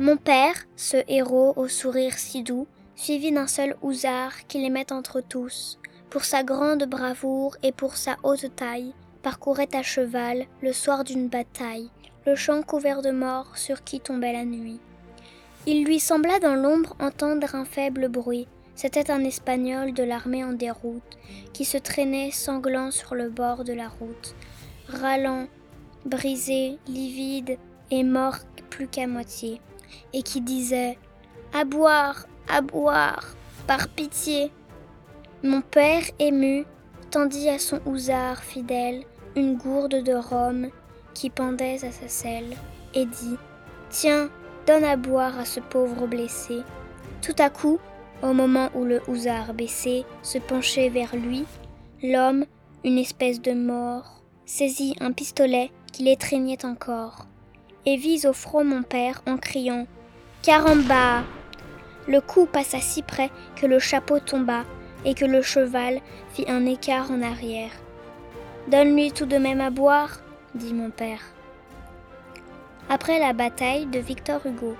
Mon père, ce héros au sourire si doux, suivi d'un seul housard qui met entre tous, pour sa grande bravoure et pour sa haute taille, parcourait à cheval, le soir d'une bataille, le champ couvert de morts sur qui tombait la nuit. Il lui sembla dans l'ombre entendre un faible bruit. C'était un Espagnol de l'armée en déroute, qui se traînait sanglant sur le bord de la route, râlant, brisé, livide et mort plus qu'à moitié, et qui disait À boire, à boire, par pitié. Mon père, ému, tendit à son housard fidèle une gourde de rhum qui pendait à sa selle, et dit Tiens, donne à boire à ce pauvre blessé. Tout à coup, au moment où le housard baissé se penchait vers lui, l'homme, une espèce de mort, saisit un pistolet qu'il étreignait encore, et vise au front mon père en criant Caramba Le coup passa si près que le chapeau tomba et que le cheval fit un écart en arrière. Donne-lui tout de même à boire, dit mon père. Après la bataille de Victor Hugo.